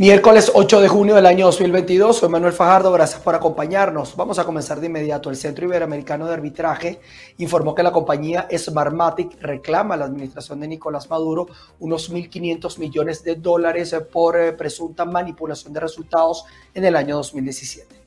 Miércoles 8 de junio del año 2022, soy Manuel Fajardo, gracias por acompañarnos. Vamos a comenzar de inmediato. El Centro Iberoamericano de Arbitraje informó que la compañía Smartmatic reclama a la administración de Nicolás Maduro unos 1.500 millones de dólares por eh, presunta manipulación de resultados en el año 2017.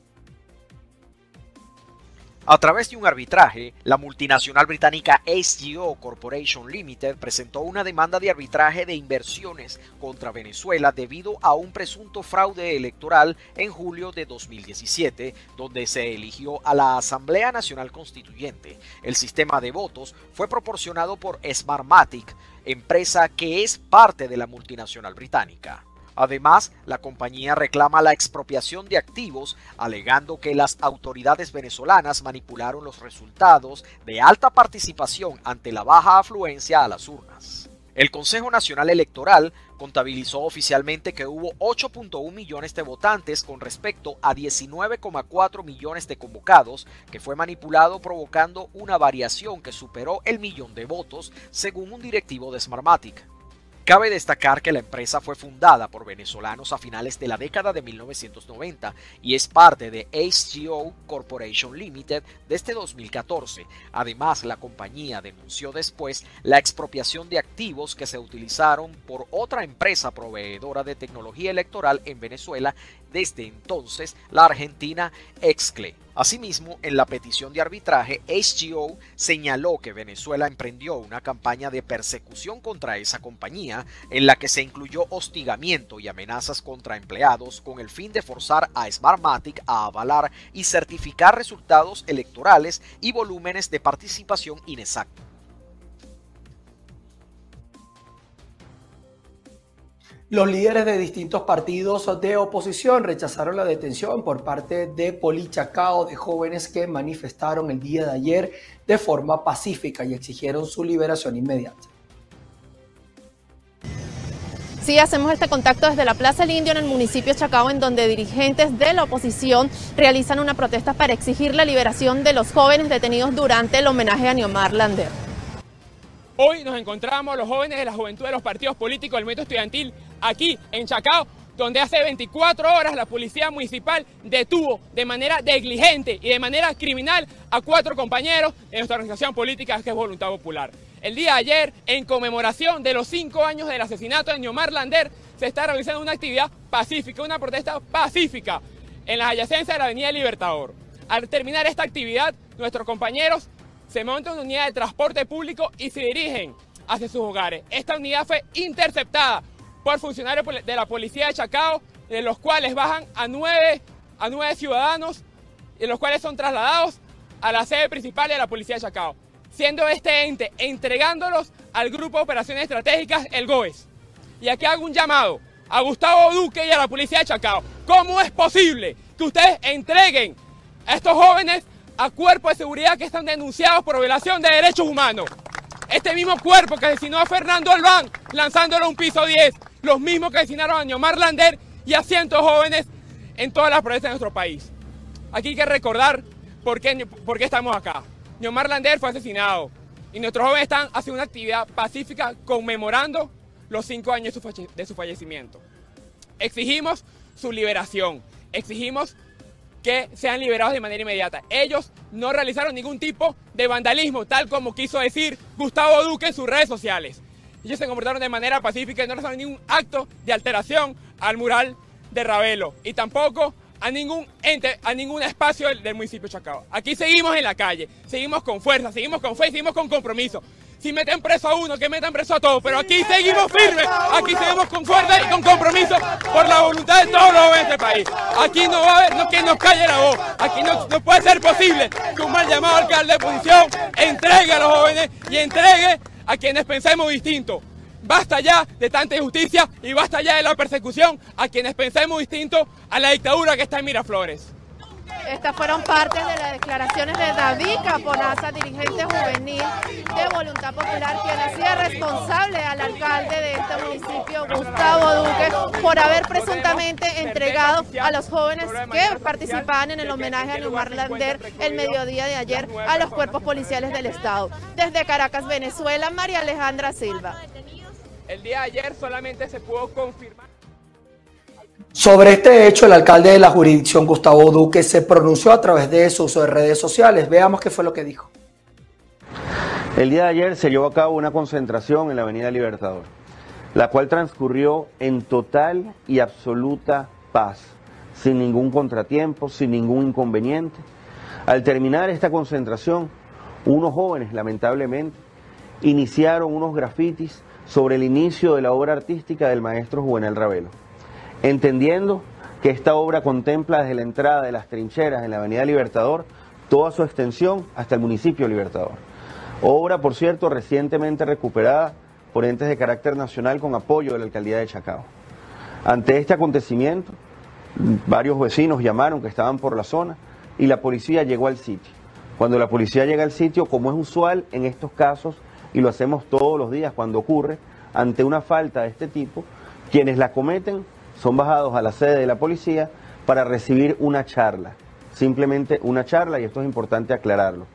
A través de un arbitraje, la multinacional británica SGO Corporation Limited presentó una demanda de arbitraje de inversiones contra Venezuela debido a un presunto fraude electoral en julio de 2017, donde se eligió a la Asamblea Nacional Constituyente. El sistema de votos fue proporcionado por Smartmatic, empresa que es parte de la multinacional británica. Además, la compañía reclama la expropiación de activos, alegando que las autoridades venezolanas manipularon los resultados de alta participación ante la baja afluencia a las urnas. El Consejo Nacional Electoral contabilizó oficialmente que hubo 8.1 millones de votantes con respecto a 19,4 millones de convocados, que fue manipulado provocando una variación que superó el millón de votos, según un directivo de Smartmatic. Cabe destacar que la empresa fue fundada por venezolanos a finales de la década de 1990 y es parte de HGO Corporation Limited desde 2014. Además, la compañía denunció después la expropiación de activos que se utilizaron por otra empresa proveedora de tecnología electoral en Venezuela desde entonces, la argentina Excle. Asimismo, en la petición de arbitraje, HGO señaló que Venezuela emprendió una campaña de persecución contra esa compañía, en la que se incluyó hostigamiento y amenazas contra empleados con el fin de forzar a Smartmatic a avalar y certificar resultados electorales y volúmenes de participación inexactos. Los líderes de distintos partidos de oposición rechazaron la detención por parte de Polichacao de jóvenes que manifestaron el día de ayer de forma pacífica y exigieron su liberación inmediata. Sí, hacemos este contacto desde la Plaza del Indio en el municipio de Chacao, en donde dirigentes de la oposición realizan una protesta para exigir la liberación de los jóvenes detenidos durante el homenaje a Niomar Lander. Hoy nos encontramos los jóvenes de la juventud de los partidos políticos del método estudiantil aquí en Chacao, donde hace 24 horas la policía municipal detuvo de manera negligente y de manera criminal a cuatro compañeros de nuestra organización política que es Voluntad Popular. El día de ayer, en conmemoración de los cinco años del asesinato de Niomar Lander, se está realizando una actividad pacífica, una protesta pacífica en las adyacencias de la Avenida Libertador. Al terminar esta actividad, nuestros compañeros se montan en una unidad de transporte público y se dirigen hacia sus hogares. Esta unidad fue interceptada por funcionarios de la policía de Chacao, de los cuales bajan a nueve, a nueve ciudadanos, y los cuales son trasladados a la sede principal de la policía de Chacao, siendo este ente entregándolos al Grupo de Operaciones Estratégicas, el GOES. Y aquí hago un llamado a Gustavo Duque y a la policía de Chacao. ¿Cómo es posible que ustedes entreguen a estos jóvenes a cuerpos de seguridad que están denunciados por violación de derechos humanos? Este mismo cuerpo que asesinó a Fernando Albán lanzándolo a un piso 10, los mismos que asesinaron a Neomar Lander y a cientos de jóvenes en todas las provincias de nuestro país. Aquí hay que recordar por qué, por qué estamos acá. Neomar Lander fue asesinado y nuestros jóvenes están haciendo una actividad pacífica conmemorando los cinco años de su fallecimiento. Exigimos su liberación, exigimos que sean liberados de manera inmediata. Ellos no realizaron ningún tipo de vandalismo, tal como quiso decir Gustavo Duque en sus redes sociales. Ellos se comportaron de manera pacífica y no realizaron ningún acto de alteración al mural de Ravelo y tampoco a ningún ente, a ningún espacio del, municipio de Chacao. Aquí seguimos en la calle, seguimos con fuerza, seguimos con fe, seguimos con compromiso. Si meten preso a uno, que metan preso a todos, pero aquí seguimos firmes, aquí seguimos con fuerza y con compromiso por la voluntad de todos los jóvenes de este país. Aquí no va a haber no, que nos calle la voz, aquí no, no puede ser posible que un mal llamado alcalde de oposición entregue a los jóvenes y entregue a quienes pensemos distinto. Basta ya de tanta injusticia y basta ya de la persecución a quienes pensemos distinto a la dictadura que está en Miraflores. Estas fueron parte de las declaraciones de David Caponaza, dirigente juvenil de Voluntad Popular, quien hacía responsable al alcalde de este municipio, Gustavo Duque, por haber presuntamente entregado a los jóvenes que participaban en el homenaje a Neumar Lander el mediodía de ayer a los cuerpos policiales del Estado. Desde Caracas, Venezuela, María Alejandra Silva. El día de ayer solamente se pudo confirmar Sobre este hecho, el alcalde de la jurisdicción, Gustavo Duque, se pronunció a través de sus redes sociales. Veamos qué fue lo que dijo. El día de ayer se llevó a cabo una concentración en la Avenida Libertador, la cual transcurrió en total y absoluta paz, sin ningún contratiempo, sin ningún inconveniente. Al terminar esta concentración, unos jóvenes, lamentablemente, iniciaron unos grafitis sobre el inicio de la obra artística del maestro Juvenal Ravelo entendiendo que esta obra contempla desde la entrada de las trincheras en la Avenida Libertador toda su extensión hasta el municipio Libertador. Obra, por cierto, recientemente recuperada por entes de carácter nacional con apoyo de la alcaldía de Chacao. Ante este acontecimiento, varios vecinos llamaron que estaban por la zona y la policía llegó al sitio. Cuando la policía llega al sitio, como es usual en estos casos, y lo hacemos todos los días cuando ocurre, ante una falta de este tipo, quienes la cometen son bajados a la sede de la policía para recibir una charla, simplemente una charla y esto es importante aclararlo.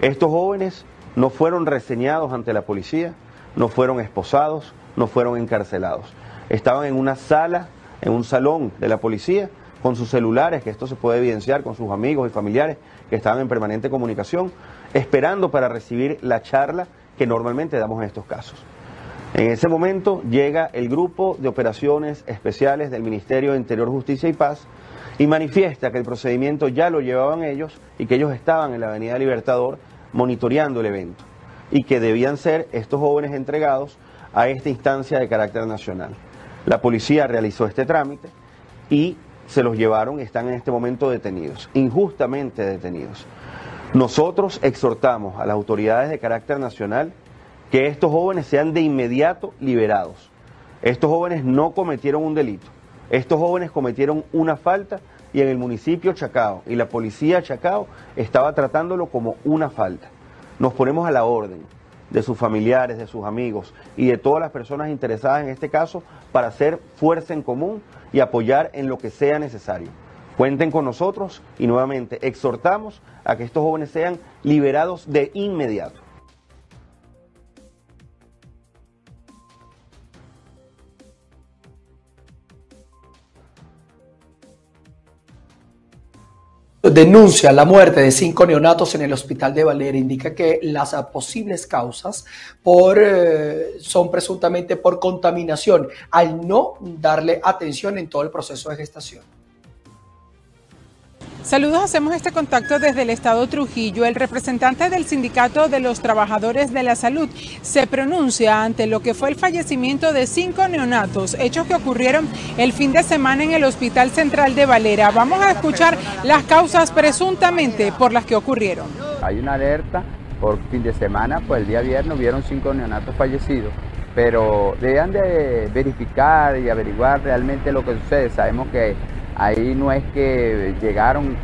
Estos jóvenes no fueron reseñados ante la policía, no fueron esposados, no fueron encarcelados. Estaban en una sala, en un salón de la policía, con sus celulares, que esto se puede evidenciar con sus amigos y familiares que estaban en permanente comunicación, esperando para recibir la charla que normalmente damos en estos casos. En ese momento llega el grupo de operaciones especiales del Ministerio de Interior, Justicia y Paz y manifiesta que el procedimiento ya lo llevaban ellos y que ellos estaban en la Avenida Libertador monitoreando el evento y que debían ser estos jóvenes entregados a esta instancia de carácter nacional. La policía realizó este trámite y se los llevaron y están en este momento detenidos, injustamente detenidos. Nosotros exhortamos a las autoridades de carácter nacional que estos jóvenes sean de inmediato liberados. Estos jóvenes no cometieron un delito, estos jóvenes cometieron una falta y en el municipio Chacao y la policía Chacao estaba tratándolo como una falta. Nos ponemos a la orden de sus familiares, de sus amigos y de todas las personas interesadas en este caso para hacer fuerza en común y apoyar en lo que sea necesario. Cuenten con nosotros y nuevamente exhortamos a que estos jóvenes sean liberados de inmediato. Denuncia la muerte de cinco neonatos en el hospital de Valera. Indica que las posibles causas por, eh, son presuntamente por contaminación, al no darle atención en todo el proceso de gestación. Saludos, hacemos este contacto desde el estado Trujillo. El representante del Sindicato de los Trabajadores de la Salud se pronuncia ante lo que fue el fallecimiento de cinco neonatos, hechos que ocurrieron el fin de semana en el Hospital Central de Valera. Vamos a escuchar las causas presuntamente por las que ocurrieron. Hay una alerta por fin de semana, pues el día viernes hubieron cinco neonatos fallecidos pero deben de verificar y averiguar realmente lo que sucede. Sabemos que Ahí no es que llegaron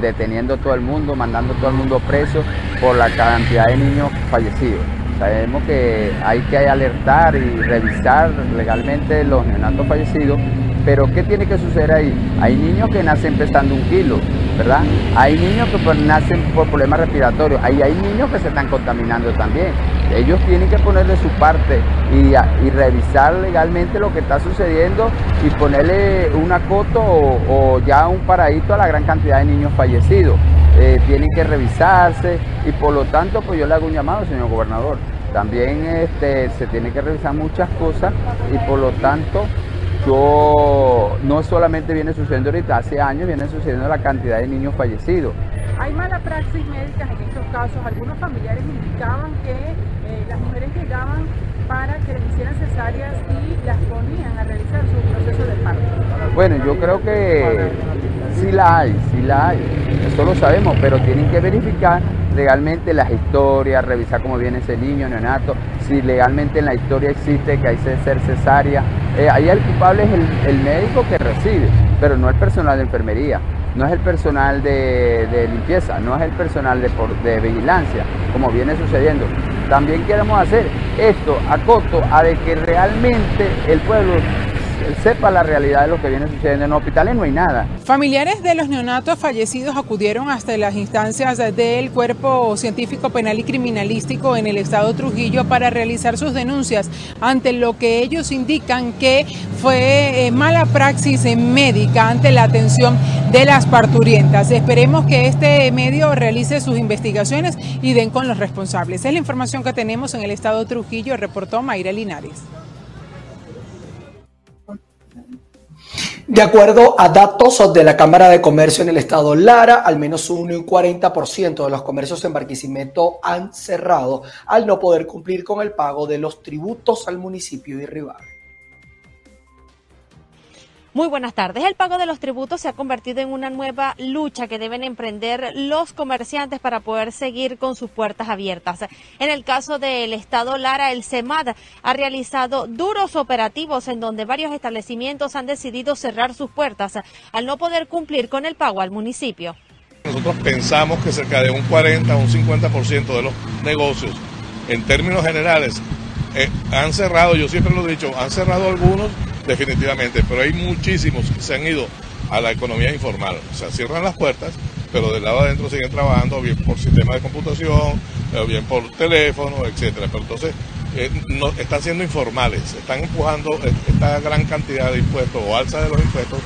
deteniendo a todo el mundo, mandando a todo el mundo preso por la cantidad de niños fallecidos. Sabemos que hay que alertar y revisar legalmente los neonatos fallecidos, pero ¿qué tiene que suceder ahí? Hay niños que nacen pesando un kilo, ¿verdad? Hay niños que pues, nacen por problemas respiratorios, ahí hay niños que se están contaminando también. Ellos tienen que ponerle su parte y, revisar legalmente lo que está sucediendo y ponerle una coto o, ya un paradito a la gran cantidad de niños fallecidos. Eh, tienen que revisarse y por lo tanto pues yo le hago un llamado, señor gobernador. También este, se tiene que revisar muchas cosas y por lo tanto yo no solamente viene sucediendo ahorita, hace años viene sucediendo la cantidad de niños fallecidos. Hay mala praxis médica en estos casos. Algunos familiares indicaban que eh, las mujeres llegaban para que les hicieran cesáreas y las ponían a realizar su proceso de parto. Bueno, yo creo que sí la hay, sí la hay. Eso lo sabemos, pero tienen que verificar legalmente las historias, revisar cómo viene ese niño neonato, si legalmente en la historia existe que hay que ser cesárea. Eh, ahí el culpable es el, médico que recibe, pero no el personal de enfermería, no es el personal de, limpieza, no es el personal de, vigilancia, como viene sucediendo. También queremos hacer esto a costo a de que realmente el pueblo sepa la realidad de lo que viene sucediendo. En los hospitales no hay nada. Familiares de los neonatos fallecidos acudieron hasta las instancias del Cuerpo Científico Penal y Criminalístico en el estado Trujillo para realizar sus denuncias ante lo que ellos indican que fue eh, mala praxis médica ante la atención de las parturientas. Esperemos que este medio realice sus investigaciones y den con los responsables. Es la información que tenemos en el estado Trujillo, reportó Mayra Linares. De acuerdo a datos de la Cámara de Comercio en el estado Lara, al menos un 40% de los comercios en Barquisimeto han cerrado al no poder cumplir con el pago de los tributos al municipio de Ribar. Muy buenas tardes. El pago de los tributos se ha convertido en una nueva lucha que deben emprender los comerciantes para poder seguir con sus puertas abiertas. En el caso del Estado Lara, el CEMAD ha realizado duros operativos en donde varios establecimientos han decidido cerrar sus puertas al no poder cumplir con el pago al municipio. Nosotros pensamos que cerca de un 40 o un 50% de los negocios, en términos generales, eh, han cerrado, yo siempre lo he dicho, han cerrado algunos definitivamente, pero hay muchísimos que se han ido a la economía informal. O sea, cierran las puertas, pero del lado adentro siguen trabajando, bien por sistema de computación, o bien por teléfono, etcétera. Pero entonces eh, no, están siendo informales, están empujando esta gran cantidad de impuestos o alza de los impuestos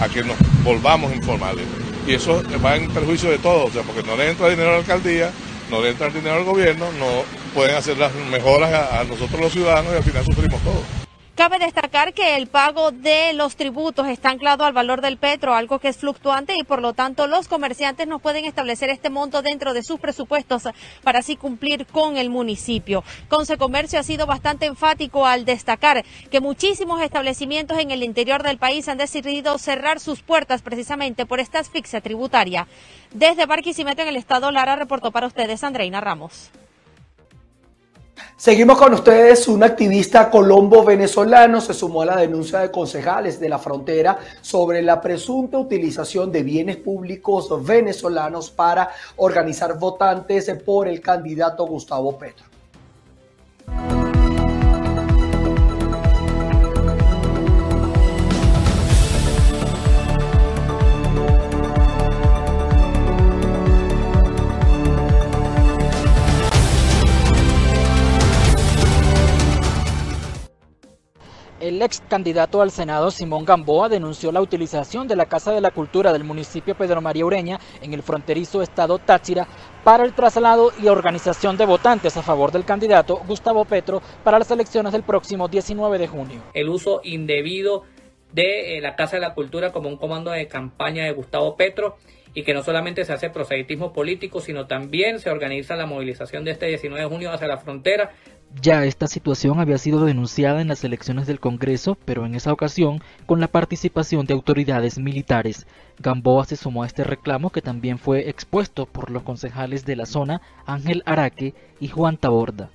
a que nos volvamos informales. Y eso va en perjuicio de todos, o sea, porque no le entra dinero a la alcaldía, no le entra dinero al gobierno, no pueden hacer las mejoras a nosotros los ciudadanos y al final sufrimos todos. Cabe destacar que el pago de los tributos está anclado al valor del petro, algo que es fluctuante y por lo tanto los comerciantes no pueden establecer este monto dentro de sus presupuestos para así cumplir con el municipio. Conce Comercio ha sido bastante enfático al destacar que muchísimos establecimientos en el interior del país han decidido cerrar sus puertas precisamente por esta asfixia tributaria. Desde Barquisimeto en el estado Lara reportó para ustedes Andreina Ramos. Seguimos con ustedes. Un activista colombo venezolano se sumó a la denuncia de concejales de la frontera sobre la presunta utilización de bienes públicos venezolanos para organizar votantes por el candidato Gustavo Petro. El ex candidato al Senado Simón Gamboa denunció la utilización de la Casa de la Cultura del municipio Pedro María Ureña en el fronterizo estado Táchira para el traslado y organización de votantes a favor del candidato Gustavo Petro para las elecciones del próximo 19 de junio. El uso indebido de eh, la Casa de la Cultura como un comando de campaña de Gustavo Petro y que no solamente se hace proselitismo político, sino también se organiza la movilización de este 19 de junio hacia la frontera ya esta situación había sido denunciada en las elecciones del Congreso, pero en esa ocasión con la participación de autoridades militares. Gamboa se sumó a este reclamo que también fue expuesto por los concejales de la zona Ángel Araque y Juan Taborda.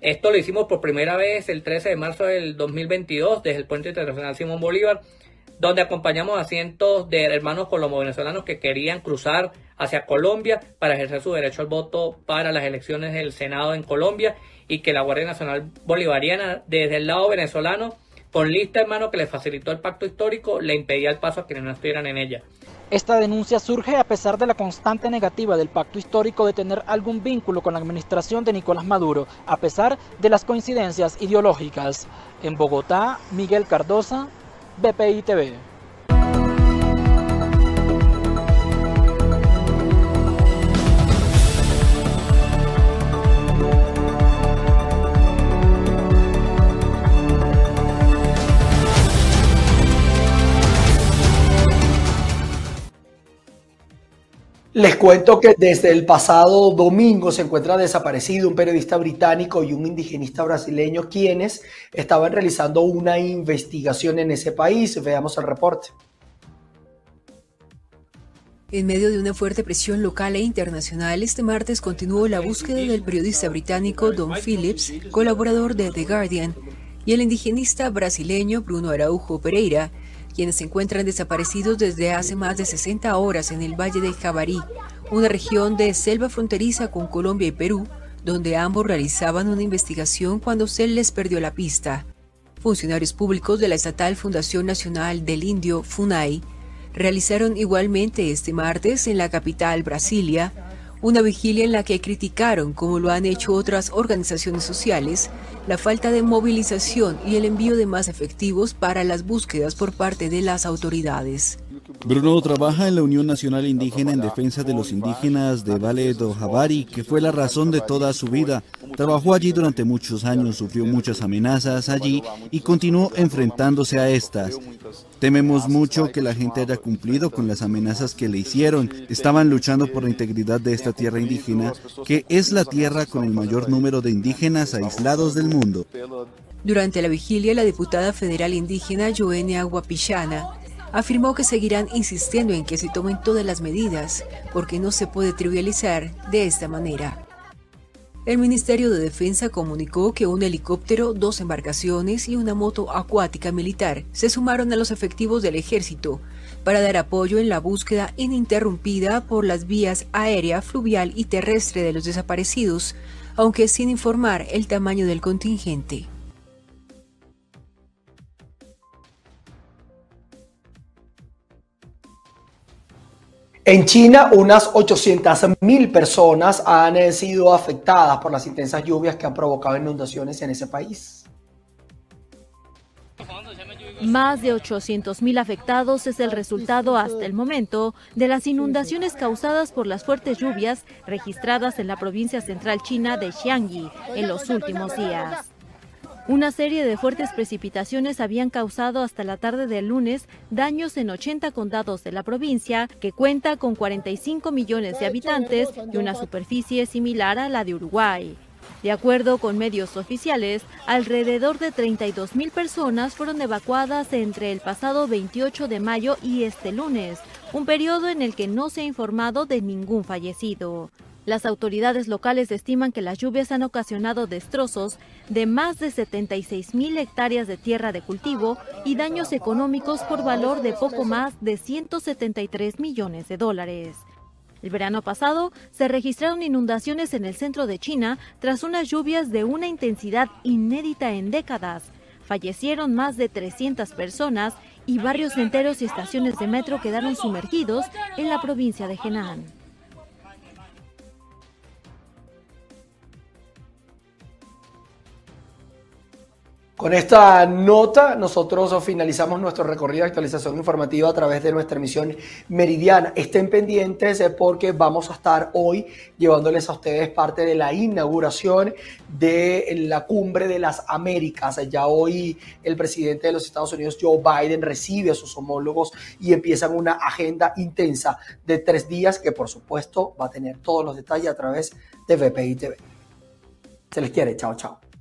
Esto lo hicimos por primera vez el 13 de marzo del 2022 desde el puente internacional Simón Bolívar, donde acompañamos a cientos de hermanos colombo-venezolanos que querían cruzar hacia Colombia para ejercer su derecho al voto para las elecciones del Senado en Colombia y que la Guardia Nacional Bolivariana, desde el lado venezolano, con lista en mano que le facilitó el pacto histórico, le impedía el paso a quienes no estuvieran en ella. Esta denuncia surge a pesar de la constante negativa del pacto histórico de tener algún vínculo con la administración de Nicolás Maduro, a pesar de las coincidencias ideológicas. En Bogotá, Miguel Cardosa, BPI TV. Les cuento que desde el pasado domingo se encuentra desaparecido un periodista británico y un indigenista brasileño quienes estaban realizando una investigación en ese país. Veamos el reporte. En medio de una fuerte presión local e internacional, este martes continuó la búsqueda del periodista británico Don Phillips, colaborador de The Guardian, y el indigenista brasileño Bruno Araujo Pereira, quienes se encuentran desaparecidos desde hace más de 60 horas en el Valle de Jabarí, una región de selva fronteriza con Colombia y Perú, donde ambos realizaban una investigación cuando se les perdió la pista. Funcionarios públicos de la estatal Fundación Nacional del Indio, FUNAI, realizaron igualmente este martes en la capital, Brasilia, una vigilia en la que criticaron, como lo han hecho otras organizaciones sociales, la falta de movilización y el envío de más efectivos para las búsquedas por parte de las autoridades. Bruno trabaja en la Unión Nacional Indígena en defensa de los indígenas de Valle do Javari, que fue la razón de toda su vida. Trabajó allí durante muchos años, sufrió muchas amenazas allí y continuó enfrentándose a estas. Tememos mucho que la gente haya cumplido con las amenazas que le hicieron. Estaban luchando por la integridad de esta tierra indígena, que es la tierra con el mayor número de indígenas aislados del mundo. Durante la vigilia, la diputada federal indígena Joenia Guapichana afirmó que seguirán insistiendo en que se tomen todas las medidas, porque no se puede trivializar de esta manera. El Ministerio de Defensa comunicó que un helicóptero, dos embarcaciones y una moto acuática militar se sumaron a los efectivos del ejército para dar apoyo en la búsqueda ininterrumpida por las vías aérea, fluvial y terrestre de los desaparecidos, aunque sin informar el tamaño del contingente. En China, unas 800.000 personas han sido afectadas por las intensas lluvias que han provocado inundaciones en ese país. Más de 800.000 afectados es el resultado hasta el momento de las inundaciones causadas por las fuertes lluvias registradas en la provincia central china de Xiangyi en los últimos días. Una serie de fuertes precipitaciones habían causado hasta la tarde del lunes daños en 80 condados de la provincia, que cuenta con 45 millones de habitantes y una superficie similar a la de Uruguay. De acuerdo con medios oficiales, alrededor de 32 mil personas fueron evacuadas entre el pasado 28 de mayo y este lunes, un periodo en el que no se ha informado de ningún fallecido. Las autoridades locales estiman que las lluvias han ocasionado destrozos de más de 76 mil hectáreas de tierra de cultivo y daños económicos por valor de poco más de 173 millones de dólares. El verano pasado se registraron inundaciones en el centro de China tras unas lluvias de una intensidad inédita en décadas. Fallecieron más de 300 personas y barrios enteros y estaciones de metro quedaron sumergidos en la provincia de Henan. Con esta nota, nosotros finalizamos nuestro recorrido de actualización informativa a través de nuestra emisión meridiana. Estén pendientes eh, porque vamos a estar hoy llevándoles a ustedes parte de la inauguración de la cumbre de las Américas. Ya hoy el presidente de los Estados Unidos, Joe Biden, recibe a sus homólogos y empiezan una agenda intensa de tres días que por supuesto va a tener todos los detalles a través de VPI TV. Se les quiere. Chao, chao.